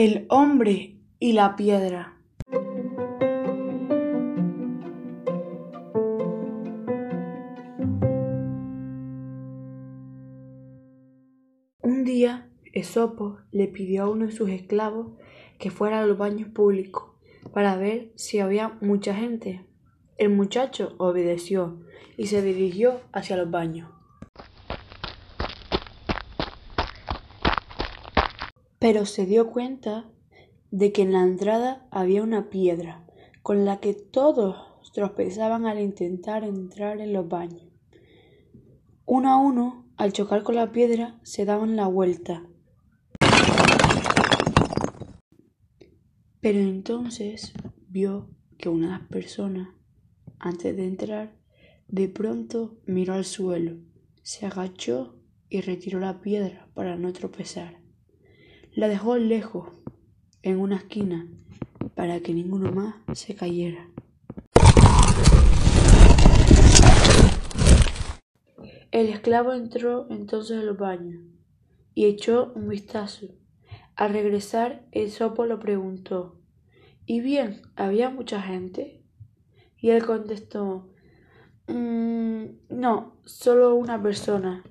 El hombre y la piedra. Un día, Esopo le pidió a uno de sus esclavos que fuera a los baños públicos para ver si había mucha gente. El muchacho obedeció y se dirigió hacia los baños. Pero se dio cuenta de que en la entrada había una piedra con la que todos tropezaban al intentar entrar en los baños. Uno a uno, al chocar con la piedra, se daban la vuelta. Pero entonces vio que una de las personas, antes de entrar, de pronto miró al suelo, se agachó y retiró la piedra para no tropezar. La dejó lejos, en una esquina, para que ninguno más se cayera. El esclavo entró entonces al baño y echó un vistazo. Al regresar, el sopo lo preguntó, ¿Y bien, había mucha gente? Y él contestó, "Mm, no, solo una persona.